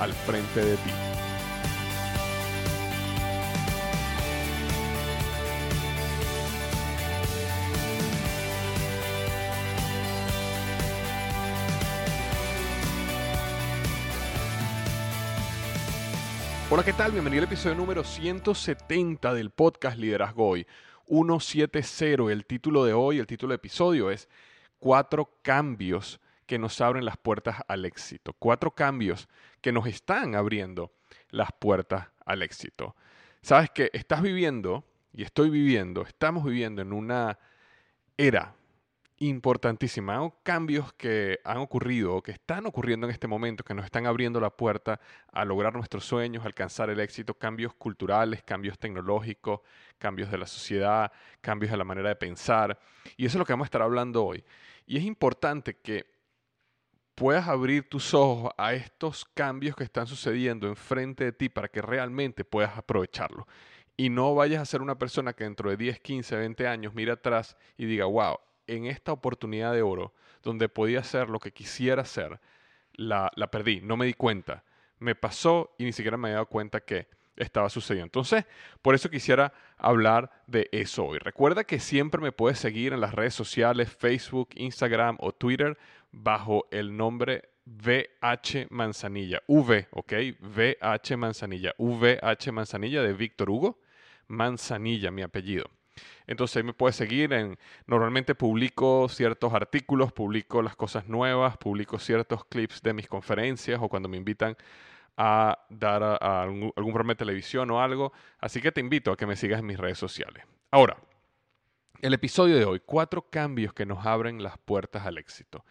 al frente de ti. Hola, ¿qué tal? Bienvenido al episodio número 170 del podcast Liderazgo Hoy. 170, el título de hoy, el título del episodio es Cuatro cambios que nos abren las puertas al éxito. Cuatro cambios que nos están abriendo las puertas al éxito. Sabes que estás viviendo, y estoy viviendo, estamos viviendo en una era importantísima. Hay cambios que han ocurrido o que están ocurriendo en este momento, que nos están abriendo la puerta a lograr nuestros sueños, alcanzar el éxito, cambios culturales, cambios tecnológicos, cambios de la sociedad, cambios de la manera de pensar. Y eso es lo que vamos a estar hablando hoy. Y es importante que puedas abrir tus ojos a estos cambios que están sucediendo enfrente de ti para que realmente puedas aprovecharlo. Y no vayas a ser una persona que dentro de 10, 15, 20 años mira atrás y diga, wow, en esta oportunidad de oro, donde podía hacer lo que quisiera hacer, la, la perdí, no me di cuenta. Me pasó y ni siquiera me había dado cuenta que estaba sucediendo. Entonces, por eso quisiera hablar de eso hoy. Recuerda que siempre me puedes seguir en las redes sociales, Facebook, Instagram o Twitter bajo el nombre VH Manzanilla. V, ¿ok? VH Manzanilla. VH Manzanilla de Víctor Hugo. Manzanilla, mi apellido. Entonces ahí me puedes seguir en, normalmente publico ciertos artículos, publico las cosas nuevas, publico ciertos clips de mis conferencias o cuando me invitan a dar algún, algún programa de televisión o algo. Así que te invito a que me sigas en mis redes sociales. Ahora, el episodio de hoy, cuatro cambios que nos abren las puertas al éxito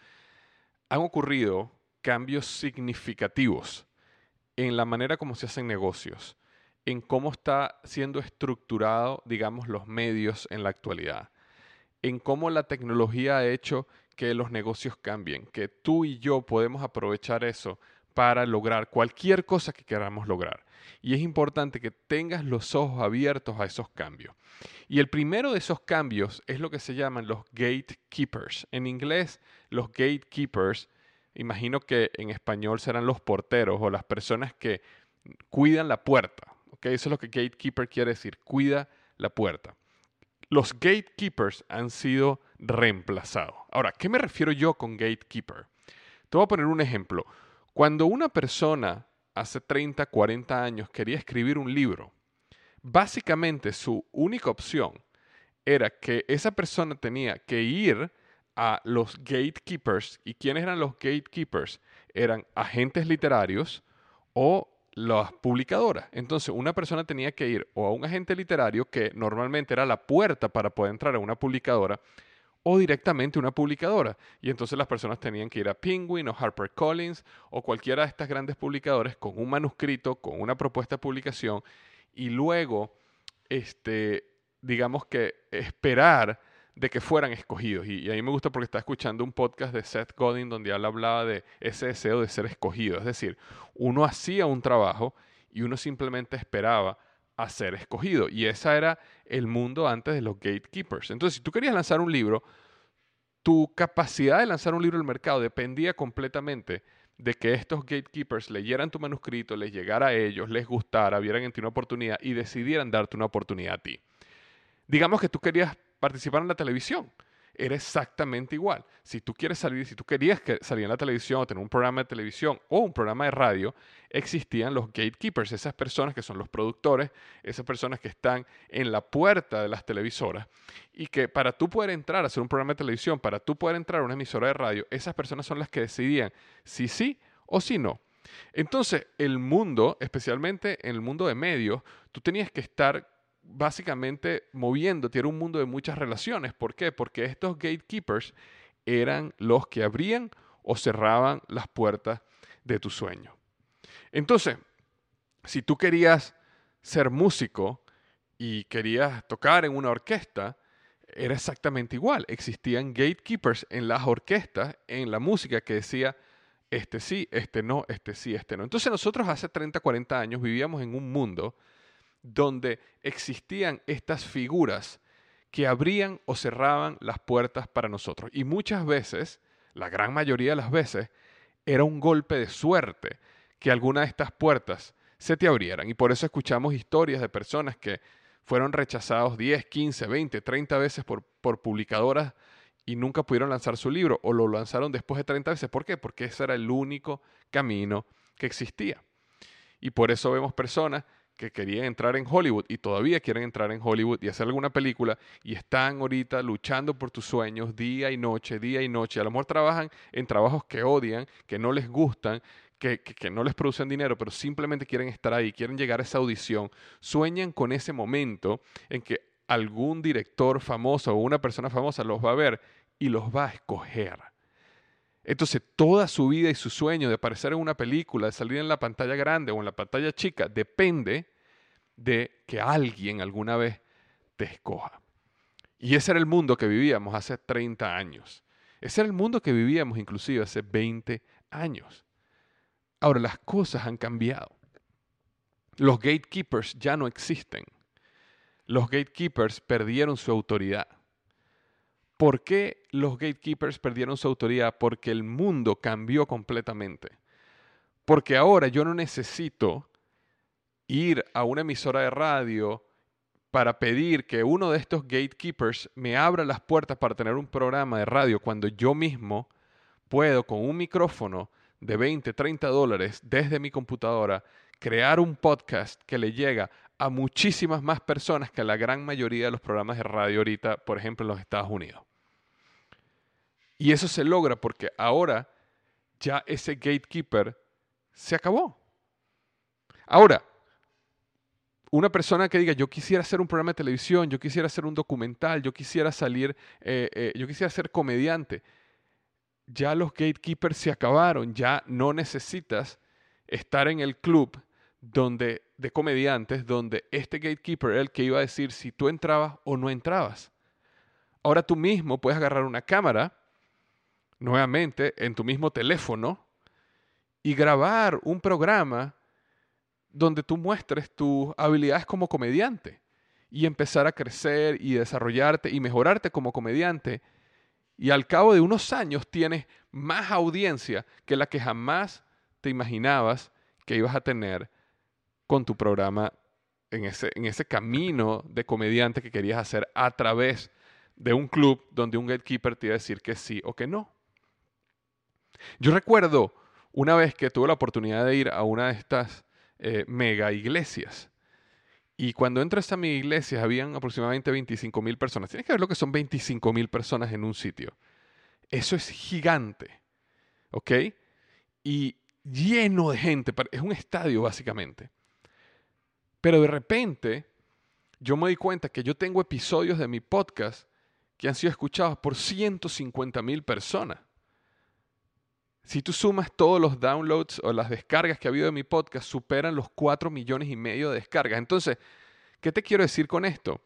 han ocurrido cambios significativos en la manera como se hacen negocios, en cómo está siendo estructurado, digamos, los medios en la actualidad, en cómo la tecnología ha hecho que los negocios cambien, que tú y yo podemos aprovechar eso para lograr cualquier cosa que queramos lograr. Y es importante que tengas los ojos abiertos a esos cambios. Y el primero de esos cambios es lo que se llaman los gatekeepers. En inglés, los gatekeepers, imagino que en español serán los porteros o las personas que cuidan la puerta. ¿okay? Eso es lo que gatekeeper quiere decir, cuida la puerta. Los gatekeepers han sido reemplazados. Ahora, ¿qué me refiero yo con gatekeeper? Te voy a poner un ejemplo. Cuando una persona hace 30, 40 años quería escribir un libro, básicamente su única opción era que esa persona tenía que ir a los gatekeepers. ¿Y quiénes eran los gatekeepers? Eran agentes literarios o las publicadoras. Entonces, una persona tenía que ir o a un agente literario, que normalmente era la puerta para poder entrar a una publicadora, o directamente una publicadora. Y entonces las personas tenían que ir a Penguin o HarperCollins o cualquiera de estas grandes publicadores con un manuscrito, con una propuesta de publicación, y luego, este, digamos que esperar de que fueran escogidos. Y, a mí me gusta porque está escuchando un podcast de Seth Godin donde él hablaba de ese deseo de ser escogido. Es decir, uno hacía un trabajo y uno simplemente esperaba a ser escogido. Y ese era el mundo antes de los gatekeepers. Entonces, si tú querías lanzar un libro, tu capacidad de lanzar un libro al mercado dependía completamente de que estos gatekeepers leyeran tu manuscrito, les llegara a ellos, les gustara, vieran en ti una oportunidad y decidieran darte una oportunidad a ti. Digamos que tú querías participar en la televisión. Era exactamente igual. Si tú quieres salir, si tú querías salir en la televisión o tener un programa de televisión o un programa de radio, existían los gatekeepers, esas personas que son los productores, esas personas que están en la puerta de las televisoras y que para tú poder entrar a hacer un programa de televisión, para tú poder entrar a una emisora de radio, esas personas son las que decidían si sí o si no. Entonces, el mundo, especialmente en el mundo de medios, tú tenías que estar básicamente moviendo, era un mundo de muchas relaciones. ¿Por qué? Porque estos gatekeepers eran los que abrían o cerraban las puertas de tu sueño. Entonces, si tú querías ser músico y querías tocar en una orquesta, era exactamente igual. Existían gatekeepers en las orquestas, en la música, que decía, este sí, este no, este sí, este no. Entonces nosotros hace 30, 40 años vivíamos en un mundo donde existían estas figuras que abrían o cerraban las puertas para nosotros. Y muchas veces, la gran mayoría de las veces, era un golpe de suerte que alguna de estas puertas se te abrieran. Y por eso escuchamos historias de personas que fueron rechazados 10, 15, 20, 30 veces por, por publicadoras y nunca pudieron lanzar su libro o lo lanzaron después de 30 veces. ¿Por qué? Porque ese era el único camino que existía. Y por eso vemos personas que querían entrar en Hollywood y todavía quieren entrar en Hollywood y hacer alguna película y están ahorita luchando por tus sueños día y noche, día y noche. A lo mejor trabajan en trabajos que odian, que no les gustan, que, que, no les producen dinero, pero simplemente quieren estar ahí, quieren llegar a esa audición. Sueñan con ese momento en que algún director famoso o una persona famosa los va a ver y los va a escoger. Entonces, toda su vida y su sueño de aparecer en una película, de salir en la pantalla grande o en la pantalla chica, depende de que alguien alguna vez te escoja. Y ese era el mundo que vivíamos hace 30 años. Ese era el mundo que vivíamos inclusive hace 20 años. Ahora, las cosas han cambiado. Los gatekeepers ya no existen. Los gatekeepers perdieron su autoridad. ¿Por qué los gatekeepers perdieron su autoridad? Porque el mundo cambió completamente. Porque ahora yo no necesito ir a una emisora de radio para pedir que uno de estos gatekeepers me abra las puertas para tener un programa de radio cuando yo mismo puedo con un micrófono de 20, 30 dólares desde mi computadora crear un podcast que le llega a muchísimas más personas que a la gran mayoría de los programas de radio ahorita, por ejemplo, en los Estados Unidos. Y eso se logra porque ahora ya ese gatekeeper se acabó. Ahora, una persona que diga, yo quisiera hacer un programa de televisión, yo quisiera hacer un documental, yo quisiera salir, eh, eh, yo quisiera ser comediante, ya los gatekeepers se acabaron, ya no necesitas estar en el club donde, de comediantes donde este gatekeeper era el que iba a decir si tú entrabas o no entrabas. Ahora tú mismo puedes agarrar una cámara nuevamente en tu mismo teléfono y grabar un programa donde tú muestres tus habilidades como comediante y empezar a crecer y desarrollarte y mejorarte como comediante. Y al cabo de unos años tienes más audiencia que la que jamás te imaginabas que ibas a tener con tu programa en ese, en ese camino de comediante que querías hacer a través de un club donde un gatekeeper te iba a decir que sí o que no. Yo recuerdo una vez que tuve la oportunidad de ir a una de estas eh, mega iglesias. Y cuando entras a esta mega iglesia habían aproximadamente 25 mil personas. Tienes que ver lo que son 25 mil personas en un sitio. Eso es gigante. ¿Ok? Y lleno de gente. Es un estadio básicamente. Pero de repente yo me di cuenta que yo tengo episodios de mi podcast que han sido escuchados por 150 mil personas. Si tú sumas todos los downloads o las descargas que ha habido de mi podcast, superan los 4 millones y medio de descargas. Entonces, ¿qué te quiero decir con esto?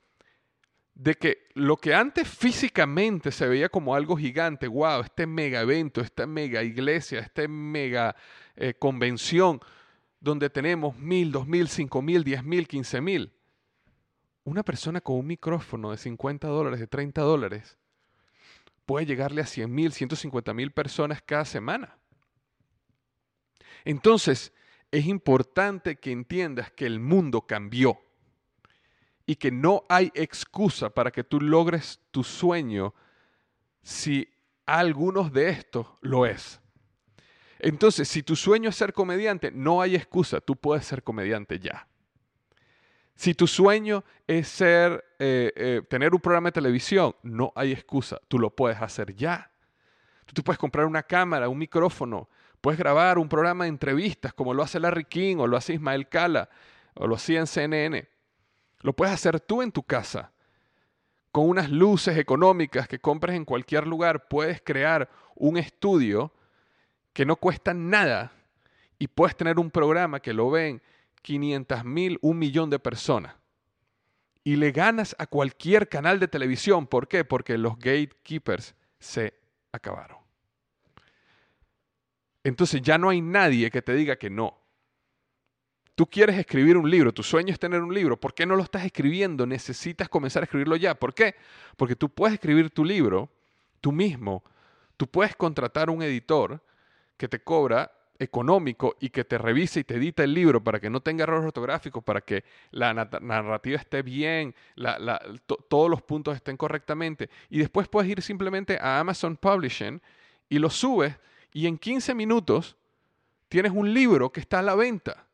De que lo que antes físicamente se veía como algo gigante, wow, este mega evento, esta mega iglesia, esta mega eh, convención, donde tenemos mil, dos mil, cinco mil, diez mil, quince mil. Una persona con un micrófono de 50 dólares, de 30 dólares, puede llegarle a 100 mil, 150 mil personas cada semana. Entonces, es importante que entiendas que el mundo cambió y que no hay excusa para que tú logres tu sueño si algunos de estos lo es. Entonces, si tu sueño es ser comediante, no hay excusa, tú puedes ser comediante ya. Si tu sueño es ser, eh, eh, tener un programa de televisión, no hay excusa, tú lo puedes hacer ya. Tú puedes comprar una cámara, un micrófono, puedes grabar un programa de entrevistas como lo hace Larry King o lo hace Ismael Cala o lo hacía en CNN. Lo puedes hacer tú en tu casa. Con unas luces económicas que compres en cualquier lugar, puedes crear un estudio que no cuesta nada y puedes tener un programa que lo ven 500 mil, un millón de personas. Y le ganas a cualquier canal de televisión. ¿Por qué? Porque los gatekeepers se acabaron. Entonces ya no hay nadie que te diga que no. Tú quieres escribir un libro, tu sueño es tener un libro, ¿por qué no lo estás escribiendo? Necesitas comenzar a escribirlo ya. ¿Por qué? Porque tú puedes escribir tu libro tú mismo, tú puedes contratar un editor que te cobra económico y que te revise y te edita el libro para que no tenga errores ortográficos, para que la narrativa esté bien, todos los puntos estén correctamente. Y después puedes ir simplemente a Amazon Publishing y lo subes y en 15 minutos tienes un libro que está a la venta.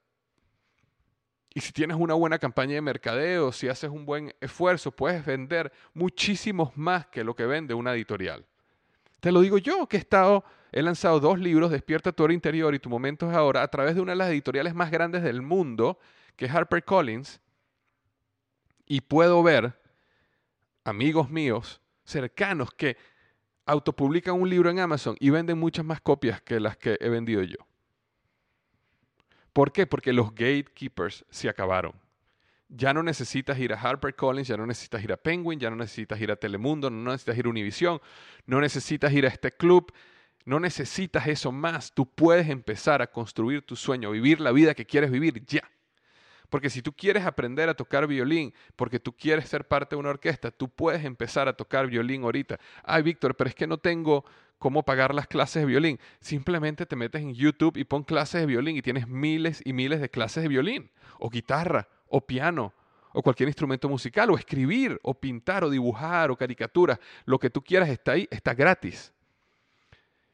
Y si tienes una buena campaña de mercadeo, si haces un buen esfuerzo, puedes vender muchísimos más que lo que vende una editorial. Te lo digo yo, que he estado He lanzado dos libros, Despierta tu hora interior y Tu momento es ahora, a través de una de las editoriales más grandes del mundo, que es HarperCollins, y puedo ver amigos míos cercanos que autopublican un libro en Amazon y venden muchas más copias que las que he vendido yo. ¿Por qué? Porque los gatekeepers se acabaron. Ya no necesitas ir a HarperCollins, ya no necesitas ir a Penguin, ya no necesitas ir a Telemundo, no necesitas ir a Univision, no necesitas ir a este club, no necesitas eso más. Tú puedes empezar a construir tu sueño, vivir la vida que quieres vivir ya. Porque si tú quieres aprender a tocar violín, porque tú quieres ser parte de una orquesta, tú puedes empezar a tocar violín ahorita. Ay, Víctor, pero es que no tengo cómo pagar las clases de violín. Simplemente te metes en YouTube y pon clases de violín y tienes miles y miles de clases de violín, o guitarra, o piano, o cualquier instrumento musical, o escribir, o pintar, o dibujar, o caricatura. Lo que tú quieras está ahí, está gratis.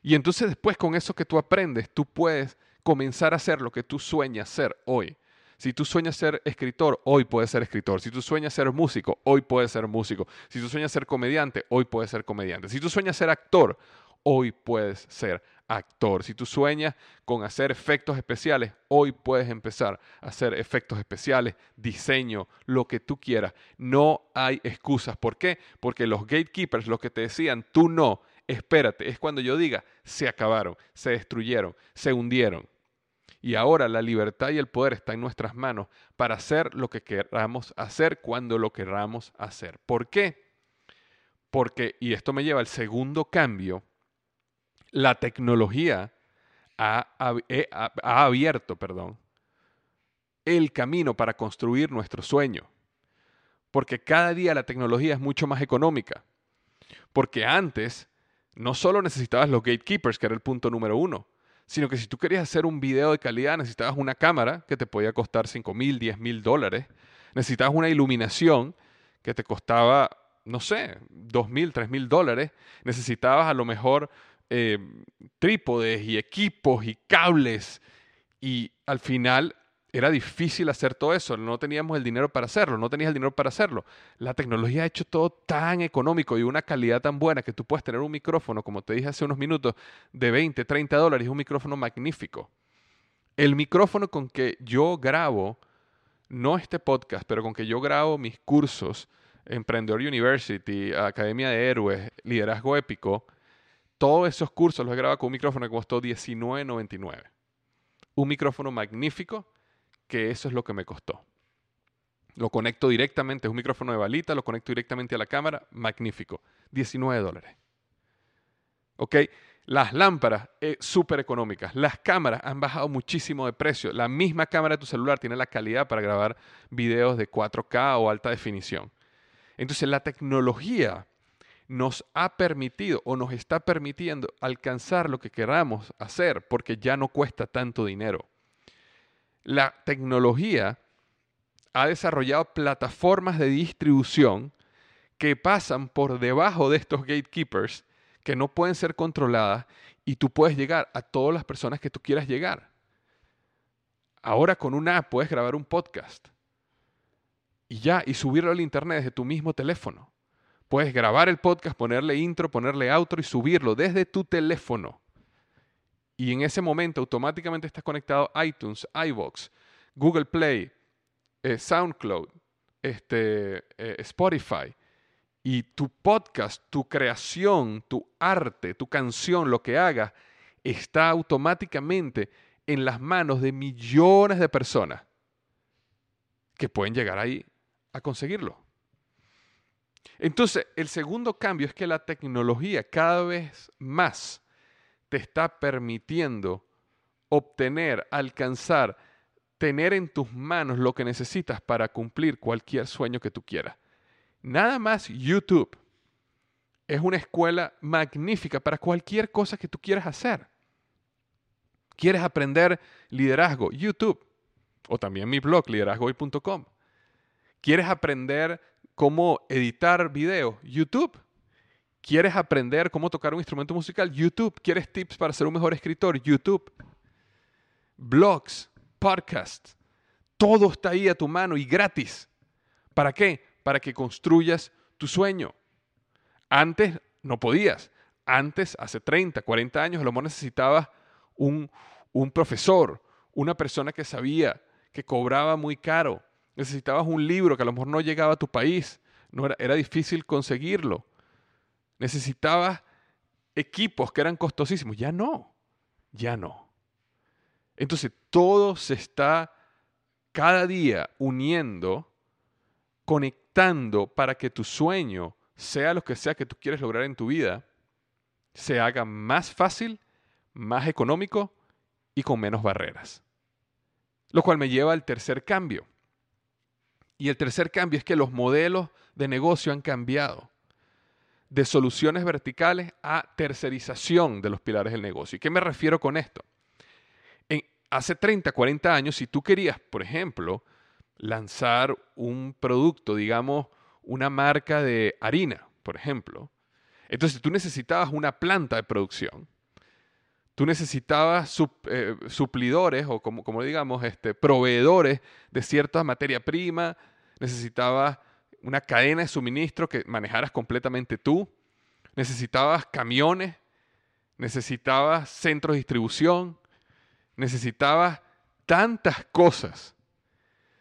Y entonces después con eso que tú aprendes, tú puedes comenzar a hacer lo que tú sueñas ser hoy. Si tú sueñas ser escritor, hoy puedes ser escritor. Si tú sueñas ser músico, hoy puedes ser músico. Si tú sueñas ser comediante, hoy puedes ser comediante. Si tú sueñas ser actor, hoy puedes ser actor. Si tú sueñas con hacer efectos especiales, hoy puedes empezar a hacer efectos especiales, diseño, lo que tú quieras. No hay excusas. ¿Por qué? Porque los gatekeepers, los que te decían, tú no, espérate, es cuando yo diga, se acabaron, se destruyeron, se hundieron. Y ahora la libertad y el poder están en nuestras manos para hacer lo que queramos hacer cuando lo queramos hacer. ¿Por qué? Porque, y esto me lleva al segundo cambio, la tecnología ha, ha abierto, perdón, el camino para construir nuestro sueño. Porque cada día la tecnología es mucho más económica. Porque antes no solo necesitabas los gatekeepers, que era el punto número uno, sino que si tú querías hacer un video de calidad, necesitabas una cámara que te podía costar 5 mil, 10 mil dólares, necesitabas una iluminación que te costaba, no sé, 2 mil, 3 mil dólares, necesitabas a lo mejor eh, trípodes y equipos y cables, y al final era difícil hacer todo eso, no teníamos el dinero para hacerlo, no tenías el dinero para hacerlo. La tecnología ha hecho todo tan económico y una calidad tan buena que tú puedes tener un micrófono, como te dije hace unos minutos, de 20, 30 dólares, un micrófono magnífico. El micrófono con que yo grabo, no este podcast, pero con que yo grabo mis cursos, Emprendedor University, Academia de Héroes, Liderazgo Épico, todos esos cursos los he grabado con un micrófono que costó $19.99. Un micrófono magnífico que eso es lo que me costó. Lo conecto directamente, es un micrófono de balita, lo conecto directamente a la cámara, magnífico. 19 dólares. ¿Ok? Las lámparas, eh, súper económicas. Las cámaras han bajado muchísimo de precio. La misma cámara de tu celular tiene la calidad para grabar videos de 4K o alta definición. Entonces la tecnología nos ha permitido o nos está permitiendo alcanzar lo que queramos hacer porque ya no cuesta tanto dinero la tecnología ha desarrollado plataformas de distribución que pasan por debajo de estos gatekeepers que no pueden ser controladas y tú puedes llegar a todas las personas que tú quieras llegar. Ahora con una app puedes grabar un podcast y ya, y subirlo al internet desde tu mismo teléfono. Puedes grabar el podcast, ponerle intro, ponerle outro y subirlo desde tu teléfono. Y en ese momento automáticamente estás conectado a iTunes, iVoox, Google Play, eh, SoundCloud, este, eh, Spotify. Y tu podcast, tu creación, tu arte, tu canción, lo que hagas, está automáticamente en las manos de millones de personas que pueden llegar ahí a conseguirlo. Entonces, el segundo cambio es que la tecnología cada vez más te está permitiendo obtener, alcanzar, tener en tus manos lo que necesitas para cumplir cualquier sueño que tú quieras. Nada más YouTube es una escuela magnífica para cualquier cosa que tú quieras hacer. ¿Quieres aprender liderazgo? YouTube. O también mi blog, liderazgohoy.com. ¿Quieres aprender cómo editar videos? YouTube. ¿Quieres aprender cómo tocar un instrumento musical? YouTube. ¿Quieres tips para ser un mejor escritor? YouTube. Blogs, podcasts. Todo está ahí a tu mano y gratis. ¿Para qué? Para que construyas tu sueño. Antes no podías. Antes, hace 30, 40 años, a lo mejor necesitabas un, un profesor, una persona que sabía, que cobraba muy caro. Necesitabas un libro que a lo mejor no llegaba a tu país. No era, era difícil conseguirlo. Necesitabas equipos que eran costosísimos. Ya no, ya no. Entonces todo se está cada día uniendo, conectando para que tu sueño, sea lo que sea que tú quieres lograr en tu vida, se haga más fácil, más económico y con menos barreras. Lo cual me lleva al tercer cambio. Y el tercer cambio es que los modelos de negocio han cambiado de soluciones verticales a tercerización de los pilares del negocio. ¿Y qué me refiero con esto? En, hace 30, 40 años, si tú querías, por ejemplo, lanzar un producto, digamos, una marca de harina, por ejemplo, entonces tú necesitabas una planta de producción, tú necesitabas eh, suplidores o como, digamos, este, proveedores de cierta materia prima, necesitabas una cadena de suministro que manejaras completamente tú, necesitabas camiones, necesitabas centros de distribución, necesitabas tantas cosas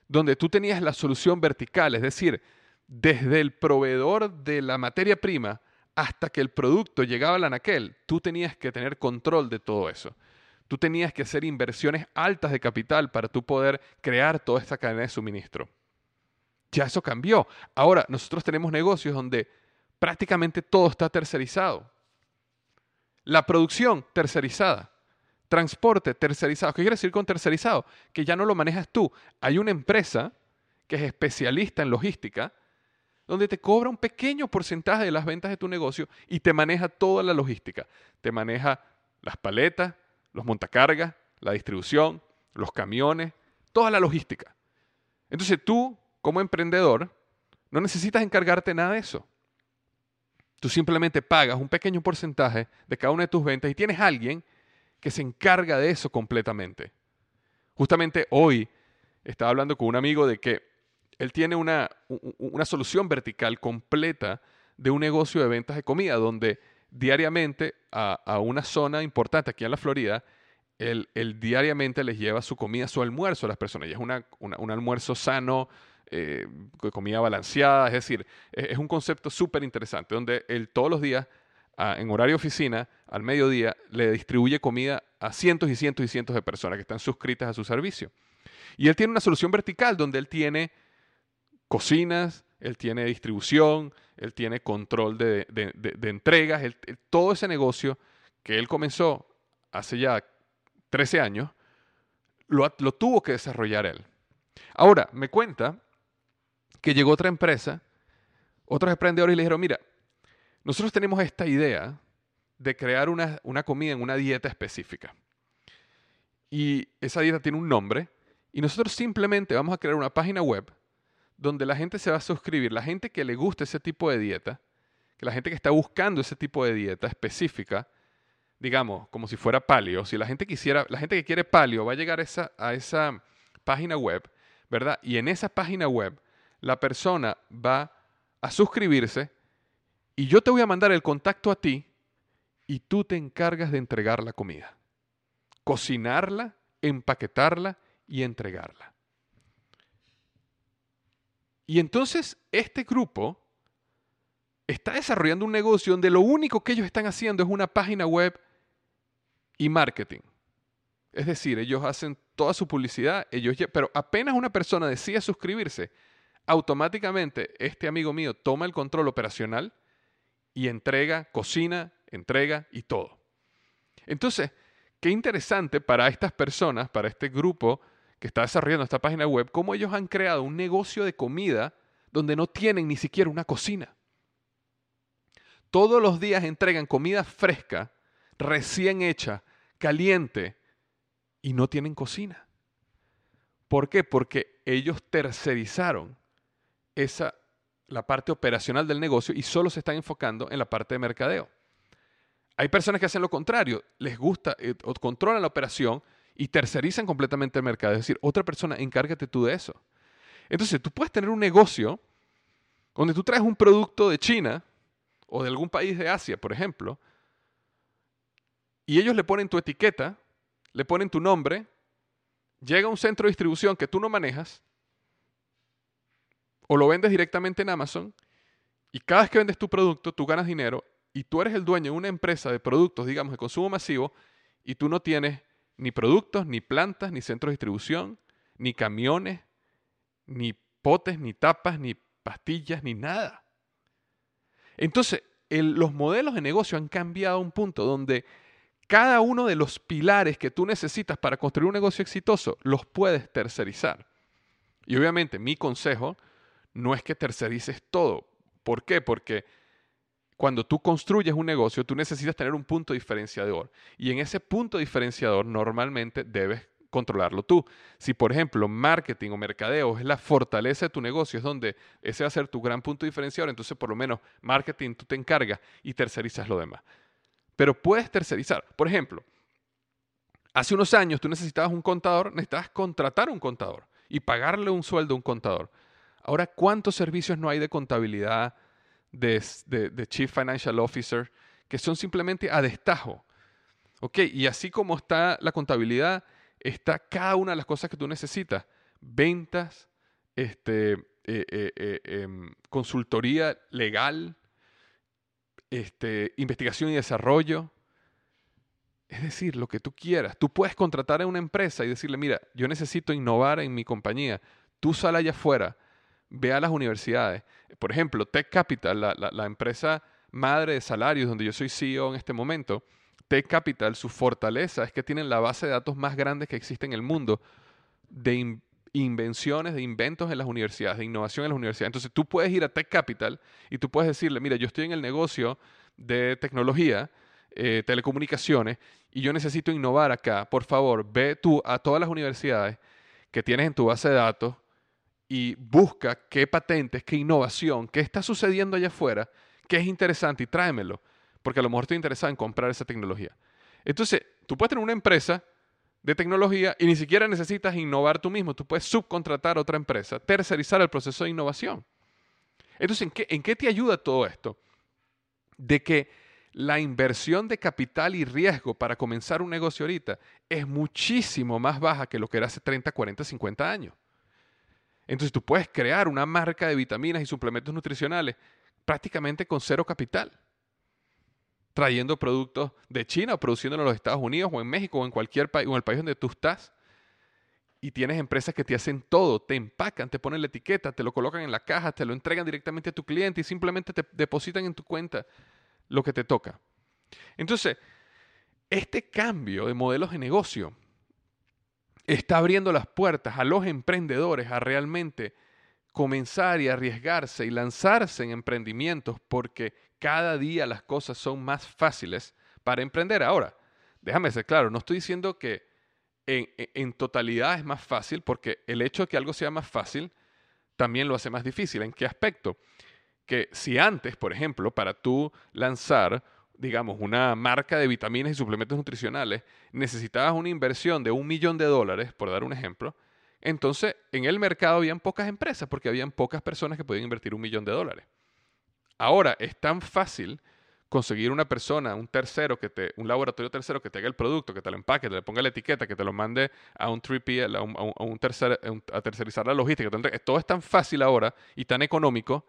donde tú tenías la solución vertical, es decir, desde el proveedor de la materia prima hasta que el producto llegaba al anaquel, tú tenías que tener control de todo eso. Tú tenías que hacer inversiones altas de capital para tú poder crear toda esta cadena de suministro. Ya eso cambió. Ahora, nosotros tenemos negocios donde prácticamente todo está tercerizado. La producción tercerizada. Transporte tercerizado. ¿Qué quiere decir con tercerizado? Que ya no lo manejas tú. Hay una empresa que es especialista en logística, donde te cobra un pequeño porcentaje de las ventas de tu negocio y te maneja toda la logística. Te maneja las paletas, los montacargas, la distribución, los camiones, toda la logística. Entonces tú como emprendedor, no necesitas encargarte nada de eso. Tú simplemente pagas un pequeño porcentaje de cada una de tus ventas y tienes alguien que se encarga de eso completamente. Justamente hoy estaba hablando con un amigo de que él tiene una, una solución vertical completa de un negocio de ventas de comida, donde diariamente a, una zona importante aquí en la Florida, él, diariamente les lleva su comida, su almuerzo a las personas. Y es un almuerzo sano, eh, comida balanceada, es decir, es, es un concepto súper interesante, donde él todos los días, en horario oficina, al mediodía, le distribuye comida a cientos y cientos y cientos de personas que están suscritas a su servicio. Y él tiene una solución vertical donde él tiene cocinas, él tiene distribución, él tiene control de, entregas, todo ese negocio que él comenzó hace ya 13 años, lo tuvo que desarrollar él. Ahora, me cuenta que llegó otra empresa, otros emprendedores y le dijeron, mira, nosotros tenemos esta idea de crear una, una, comida en una dieta específica. Y esa dieta tiene un nombre y nosotros simplemente vamos a crear una página web donde la gente se va a suscribir, la gente que le gusta ese tipo de dieta, que la gente que está buscando ese tipo de dieta específica, digamos, como si fuera palio, si la gente quisiera, la gente que quiere palio va a llegar esa, a esa página web, ¿verdad? Y en esa página web la persona va a suscribirse y yo te voy a mandar el contacto a ti y tú te encargas de entregar la comida. Cocinarla, empaquetarla y entregarla. Y entonces este grupo está desarrollando un negocio donde lo único que ellos están haciendo es una página web y marketing. Es decir, ellos hacen toda su publicidad, ellos pero apenas una persona decide suscribirse, automáticamente este amigo mío toma el control operacional y entrega, cocina, entrega y todo. Entonces, qué interesante para estas personas, para este grupo que está desarrollando esta página web, cómo ellos han creado un negocio de comida donde no tienen ni siquiera una cocina. Todos los días entregan comida fresca, recién hecha, caliente, y no tienen cocina. ¿Por qué? Porque ellos tercerizaron esa, la parte operacional del negocio y solo se están enfocando en la parte de mercadeo. Hay personas que hacen lo contrario, les gusta eh, o controlan la operación, y tercerizan completamente el mercado. Es decir, otra persona, encárgate tú de eso. Entonces, tú puedes tener un negocio donde tú traes un producto de China o de algún país de Asia, por ejemplo, y ellos le ponen tu etiqueta, le ponen tu nombre, llega a un centro de distribución que tú no manejas, o lo vendes directamente en Amazon, y cada vez que vendes tu producto, tú ganas dinero, y tú eres el dueño de una empresa de productos, digamos, de consumo masivo, y tú no tienes ni productos, ni plantas, ni centros de distribución, ni camiones, ni potes, ni tapas, ni pastillas, ni nada. Entonces, los modelos de negocio han cambiado a un punto donde cada uno de los pilares que tú necesitas para construir un negocio exitoso los puedes tercerizar. Y obviamente mi consejo no es que tercerices todo. ¿Por qué? Porque cuando tú construyes un negocio, tú necesitas tener un punto diferenciador. Y en ese punto diferenciador normalmente debes controlarlo tú. Si, por ejemplo, marketing o mercadeo es la fortaleza de tu negocio, es donde ese va a ser tu gran punto diferenciador, entonces por lo menos marketing tú te encargas y tercerizas lo demás. Pero puedes tercerizar. Por ejemplo, hace unos años tú necesitabas un contador, necesitabas contratar un contador y pagarle un sueldo a un contador. Ahora, ¿cuántos servicios no hay de contabilidad? de, Chief Financial Officer que son simplemente a destajo. ¿Ok? Y así como está la contabilidad, está cada una de las cosas que tú necesitas. Ventas, este, eh, eh, eh, em, consultoría legal, este, investigación y desarrollo. Es decir, lo que tú quieras. Tú puedes contratar a una empresa y decirle, mira, yo necesito innovar en mi compañía. Tú sal allá afuera, ve a las universidades. Por ejemplo, Tech Capital, la, empresa madre de salarios donde yo soy CEO en este momento, Tech Capital, su fortaleza es que tienen la base de datos más grande que existe en el mundo de invenciones, de inventos en las universidades, de innovación en las universidades. Entonces tú puedes ir a Tech Capital y tú puedes decirle, mira, yo estoy en el negocio de tecnología, eh, telecomunicaciones, y yo necesito innovar acá. Por favor, ve tú a todas las universidades que tienes en tu base de datos y busca qué patentes, qué innovación, qué está sucediendo allá afuera, qué es interesante y tráemelo, porque a lo mejor estoy interesado en comprar esa tecnología. Entonces, tú puedes tener una empresa de tecnología y ni siquiera necesitas innovar tú mismo. Tú puedes subcontratar a otra empresa, tercerizar el proceso de innovación. Entonces, ¿en qué, ¿en qué te ayuda todo esto? De que la inversión de capital y riesgo para comenzar un negocio ahorita es muchísimo más baja que lo que era hace 30, 40, 50 años. Entonces tú puedes crear una marca de vitaminas y suplementos nutricionales prácticamente con cero capital, trayendo productos de China o produciéndolo en los Estados Unidos o en México o en cualquier país o en el país donde tú estás. Y tienes empresas que te hacen todo, te empacan, te ponen la etiqueta, te lo colocan en la caja, te lo entregan directamente a tu cliente y simplemente te depositan en tu cuenta lo que te toca. Entonces, este cambio de modelos de negocio está abriendo las puertas a los emprendedores a realmente comenzar y arriesgarse y lanzarse en emprendimientos porque cada día las cosas son más fáciles para emprender. Ahora, déjame ser claro, no estoy diciendo que en, en, totalidad es más fácil porque el hecho de que algo sea más fácil también lo hace más difícil. ¿En qué aspecto? Que si antes, por ejemplo, para tú lanzar digamos, una marca de vitaminas y suplementos nutricionales, necesitabas una inversión de un millón de dólares, por dar un ejemplo, entonces en el mercado habían pocas empresas porque habían pocas personas que podían invertir un millón de dólares. Ahora es tan fácil conseguir una persona, un tercero, que te, un laboratorio tercero que te haga el producto, que te lo empaque, que te le ponga la etiqueta, que te lo mande a un 3PL, a, un, a, tercerizar la logística. Todo es tan fácil ahora y tan económico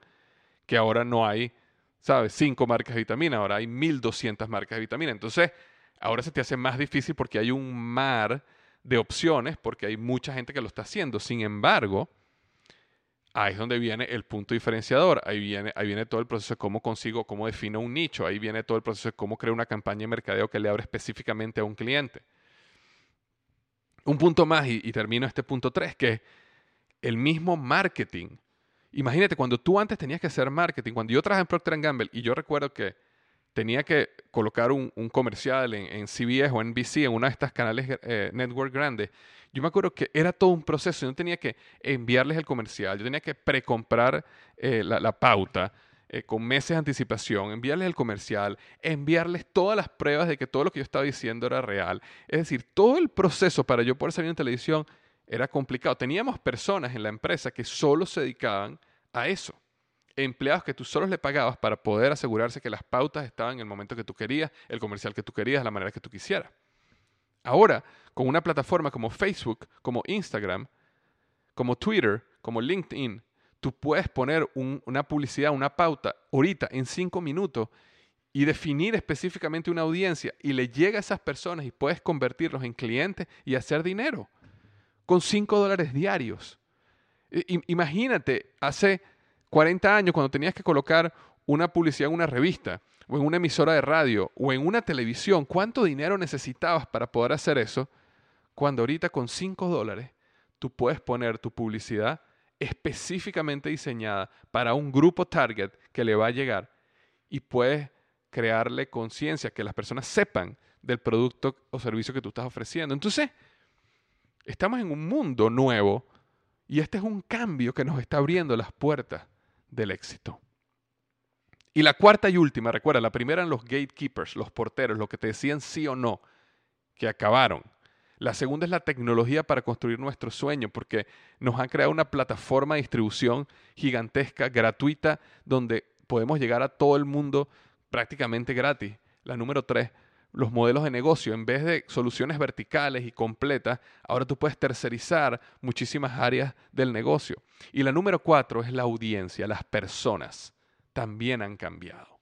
que ahora no hay ¿sabes? Cinco marcas de vitamina, ahora hay 1200 marcas de vitamina. Entonces, ahora se te hace más difícil porque hay un mar de opciones, porque hay mucha gente que lo está haciendo. Sin embargo, ahí es donde viene el punto diferenciador. Ahí viene, ahí viene todo el proceso de cómo consigo, cómo defino un nicho. Ahí viene todo el proceso de cómo creo una campaña de mercadeo que le abre específicamente a un cliente. Un punto más, y, termino este punto 3, que el mismo marketing Imagínate, cuando tú antes tenías que hacer marketing, cuando yo trabajé en Procter Gamble y yo recuerdo que tenía que colocar un, comercial en, CBS o NBC, en una de estas canales eh, network grandes, yo me acuerdo que era todo un proceso. Yo tenía que enviarles el comercial, yo tenía que precomprar eh, la, pauta eh, con meses de anticipación, enviarles el comercial, enviarles todas las pruebas de que todo lo que yo estaba diciendo era real. Es decir, todo el proceso para yo poder salir en televisión era complicado. Teníamos personas en la empresa que solo se dedicaban a eso. Empleados que tú solo le pagabas para poder asegurarse que las pautas estaban en el momento que tú querías, el comercial que tú querías, la manera que tú quisieras. Ahora, con una plataforma como Facebook, como Instagram, como Twitter, como LinkedIn, tú puedes poner una publicidad, una pauta, ahorita, en cinco minutos, y definir específicamente una audiencia y le llega a esas personas y puedes convertirlos en clientes y hacer dinero con 5 dólares diarios. imagínate, hace 40 años cuando tenías que colocar una publicidad en una revista o en una emisora de radio o en una televisión, ¿cuánto dinero necesitabas para poder hacer eso? Cuando ahorita con 5 dólares tú puedes poner tu publicidad específicamente diseñada para un grupo target que le va a llegar y puedes crearle conciencia, que las personas sepan del producto o servicio que tú estás ofreciendo. Entonces, Estamos en un mundo nuevo y este es un cambio que nos está abriendo las puertas del éxito. Y la cuarta y última, recuerda, la primera eran los gatekeepers, los porteros, los que te decían sí o no, que acabaron. La segunda es la tecnología para construir nuestro sueño, porque nos han creado una plataforma de distribución gigantesca, gratuita, donde podemos llegar a todo el mundo prácticamente gratis. La número tres, los modelos de negocio. En vez de soluciones verticales y completas, ahora tú puedes tercerizar muchísimas áreas del negocio. Y la número cuatro es la audiencia. Las personas también han cambiado.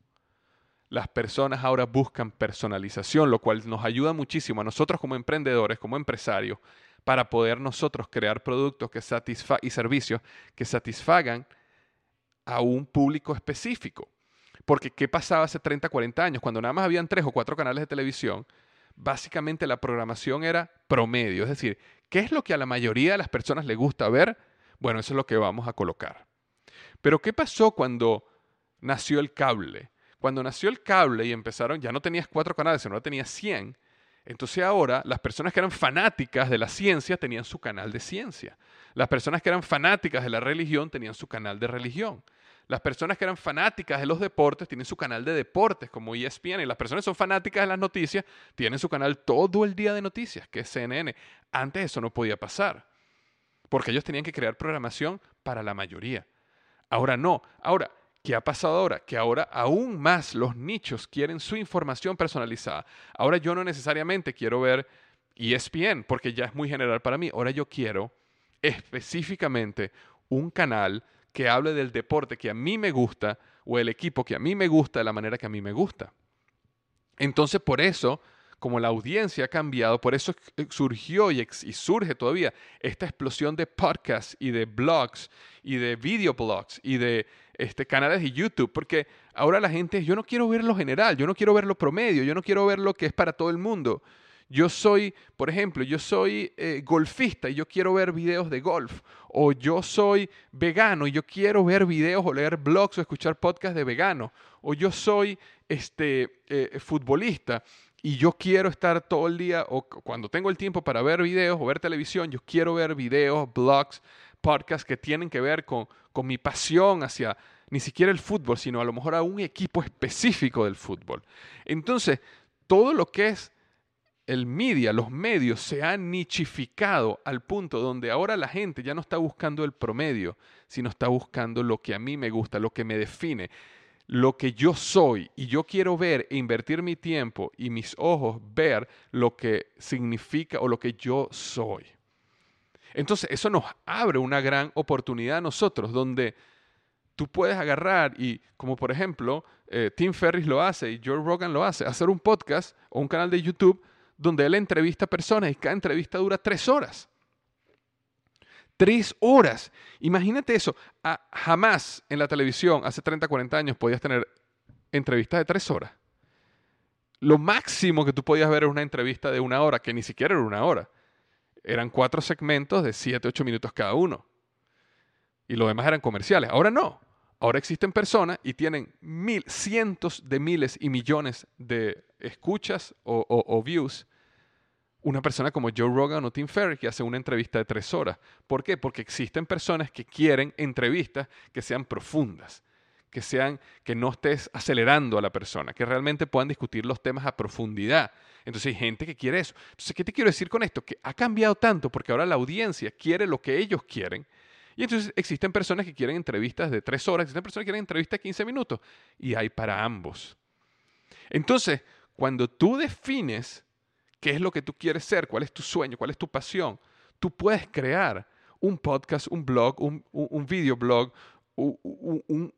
Las personas ahora buscan personalización, lo cual nos ayuda muchísimo a nosotros como emprendedores, como empresarios, para poder nosotros crear productos que y servicios que satisfagan a un público específico. Porque ¿qué pasaba hace 30, 40 años? Cuando nada más habían tres o cuatro canales de televisión, básicamente la programación era promedio. Es decir, ¿qué es lo que a la mayoría de las personas le gusta ver? Bueno, eso es lo que vamos a colocar. Pero ¿qué pasó cuando nació el cable? Cuando nació el cable y empezaron, ya no tenías cuatro canales, sino tenías 100. Entonces ahora las personas que eran fanáticas de la ciencia tenían su canal de ciencia. Las personas que eran fanáticas de la religión tenían su canal de religión. Las personas que eran fanáticas de los deportes tienen su canal de deportes como ESPN y las personas que son fanáticas de las noticias tienen su canal todo el día de noticias, que es CNN. Antes eso no podía pasar, porque ellos tenían que crear programación para la mayoría. Ahora no. Ahora, ¿qué ha pasado ahora? Que ahora aún más los nichos quieren su información personalizada. Ahora yo no necesariamente quiero ver ESPN, porque ya es muy general para mí. Ahora yo quiero específicamente un canal que hable del deporte que a mí me gusta o el equipo que a mí me gusta de la manera que a mí me gusta. Entonces, por eso, como la audiencia ha cambiado, por eso surgió y, surge todavía esta explosión de podcasts y de blogs y de videoblogs y de este, canales de YouTube, porque ahora la gente, yo no quiero ver lo general, yo no quiero ver lo promedio, yo no quiero ver lo que es para todo el mundo. Yo soy, por ejemplo, yo soy eh, golfista y yo quiero ver videos de golf. O yo soy vegano y yo quiero ver videos o leer blogs o escuchar podcasts de vegano. O yo soy este, eh, futbolista y yo quiero estar todo el día o cuando tengo el tiempo para ver videos o ver televisión, yo quiero ver videos, blogs, podcasts que tienen que ver con, con mi pasión hacia ni siquiera el fútbol, sino a lo mejor a un equipo específico del fútbol. Entonces, todo lo que es el media, los medios se han nichificado al punto donde ahora la gente ya no está buscando el promedio, sino está buscando lo que a mí me gusta, lo que me define, lo que yo soy. Y yo quiero ver e invertir mi tiempo y mis ojos ver lo que significa o lo que yo soy. Entonces eso nos abre una gran oportunidad a nosotros donde tú puedes agarrar y, como por ejemplo, eh, Tim Ferris lo hace y Joe Rogan lo hace, hacer un podcast o un canal de YouTube donde él entrevista personas y cada entrevista dura tres horas. Tres horas. Imagínate eso. jamás en la televisión, hace 30, 40 años, podías tener entrevistas de tres horas. Lo máximo que tú podías ver era una entrevista de una hora, que ni siquiera era una hora. Eran cuatro segmentos de 7, 8 minutos cada uno. Y lo demás eran comerciales. Ahora no. Ahora existen personas y tienen mil, cientos de miles y millones de escuchas o, views. Una persona como Joe Rogan o Tim Ferriss que hace una entrevista de tres horas. ¿Por qué? Porque existen personas que quieren entrevistas que sean profundas, que sean que no estés acelerando a la persona, que realmente puedan discutir los temas a profundidad. Entonces hay gente que quiere eso. Entonces, ¿qué te quiero decir con esto? Que ha cambiado tanto porque ahora la audiencia quiere lo que ellos quieren y entonces existen personas que quieren entrevistas de tres horas, existen personas que quieren entrevistas de 15 minutos. Y hay para ambos. Entonces, cuando tú defines qué es lo que tú quieres ser, cuál es tu sueño, cuál es tu pasión, tú puedes crear un podcast, un blog, un, un, videoblog,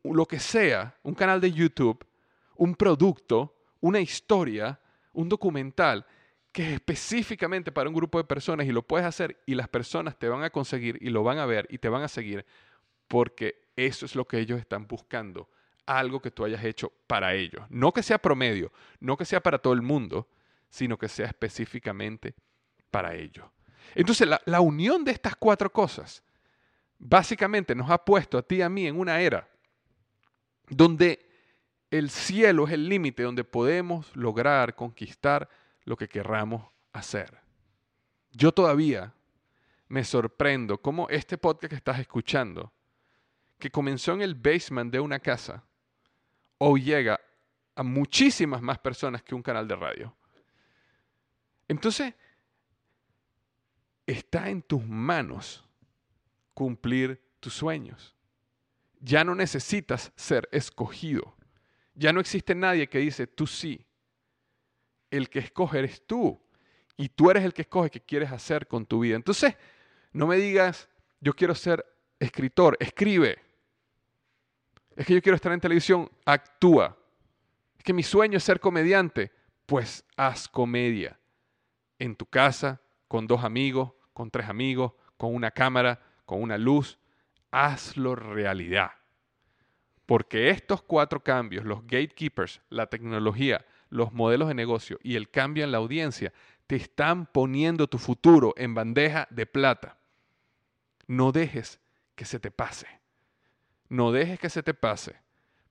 lo que sea, un canal de YouTube, un producto, una historia, un documental que es específicamente para un grupo de personas y lo puedes hacer y las personas te van a conseguir y lo van a ver y te van a seguir porque eso es lo que ellos están buscando, algo que tú hayas hecho para ellos. No que sea promedio, no que sea para todo el mundo, sino que sea específicamente para ellos. Entonces la, la unión de estas cuatro cosas básicamente nos ha puesto a ti y a mí en una era donde el cielo es el límite, donde podemos lograr conquistar lo que querramos hacer. Yo todavía me sorprendo cómo este podcast que estás escuchando, que comenzó en el basement de una casa, hoy llega a muchísimas más personas que un canal de radio. Entonces, está en tus manos cumplir tus sueños. Ya no necesitas ser escogido. Ya no existe nadie que dice, tú sí, el que escoge eres tú. Y tú eres el que escoge qué quieres hacer con tu vida. Entonces, no me digas, yo quiero ser escritor, escribe. Es que yo quiero estar en televisión, actúa. Es que mi sueño es ser comediante, pues haz comedia. En tu casa, con dos amigos, con tres amigos, con una cámara, con una luz. Hazlo realidad. Porque estos cuatro cambios, los gatekeepers, la tecnología, los modelos de negocio y el cambio en la audiencia te están poniendo tu futuro en bandeja de plata. No dejes que se te pase. No dejes que se te pase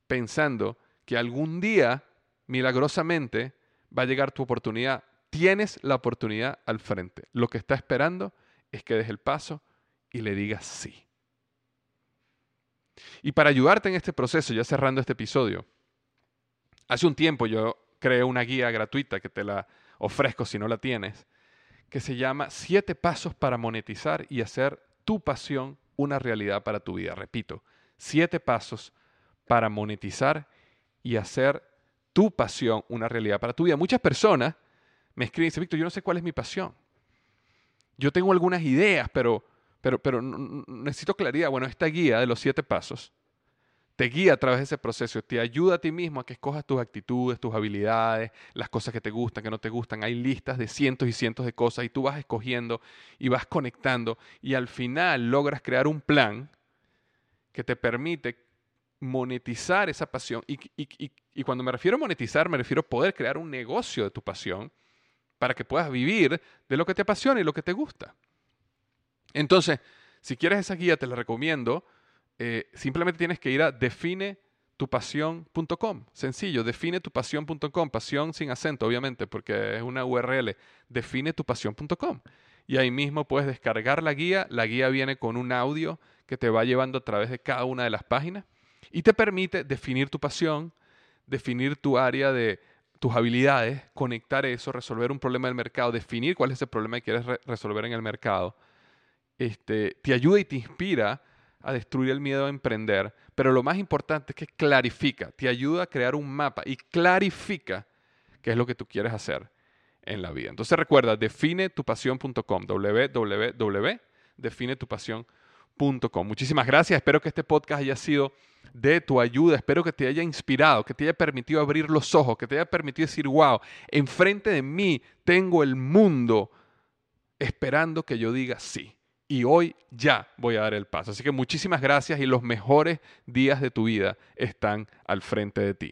pensando que algún día, milagrosamente, va a llegar tu oportunidad. Tienes la oportunidad al frente. Lo que está esperando es que des el paso y le digas sí. Y para ayudarte en este proceso, ya cerrando este episodio, hace un tiempo yo creé una guía gratuita que te la ofrezco si no la tienes, que se llama Siete Pasos para monetizar y hacer tu pasión una realidad para tu vida. Repito, siete pasos para monetizar y hacer tu pasión una realidad para tu vida. Muchas personas me escriben y dicen, Víctor, yo no sé cuál es mi pasión. Yo tengo algunas ideas, pero, pero, pero necesito claridad. Bueno, esta guía de los siete pasos te guía a través de ese proceso, te ayuda a ti mismo a que escojas tus actitudes, tus habilidades, las cosas que te gustan, que no te gustan. Hay listas de cientos y cientos de cosas y tú vas escogiendo y vas conectando y al final logras crear un plan que te permite monetizar esa pasión. Y, y, cuando me refiero a monetizar, me refiero a poder crear un negocio de tu pasión para que puedas vivir de lo que te apasiona y lo que te gusta. Entonces, si quieres esa guía, te la recomiendo eh, simplemente tienes que ir a definetupasión.com. Sencillo, definetupasión.com. Pasión sin acento, obviamente, porque es una URL. Definetupasión.com. Y ahí mismo puedes descargar la guía. La guía viene con un audio que te va llevando a través de cada una de las páginas y te permite definir tu pasión, definir tu área de tus habilidades, conectar eso, resolver un problema del mercado, definir cuál es el problema que quieres resolver en el mercado. Este, te ayuda y te inspira a destruir el miedo a emprender, pero lo más importante es que clarifica, te ayuda a crear un mapa y clarifica qué es lo que tú quieres hacer en la vida. Entonces recuerda, definetupasión.com, www.definetupasión.com. Muchísimas gracias, espero que este podcast haya sido de tu ayuda, espero que te haya inspirado, que te haya permitido abrir los ojos, que te haya permitido decir, wow, enfrente de mí tengo el mundo esperando que yo diga sí y hoy ya voy a dar el paso. Así que muchísimas gracias y los mejores días de tu vida están al frente de ti.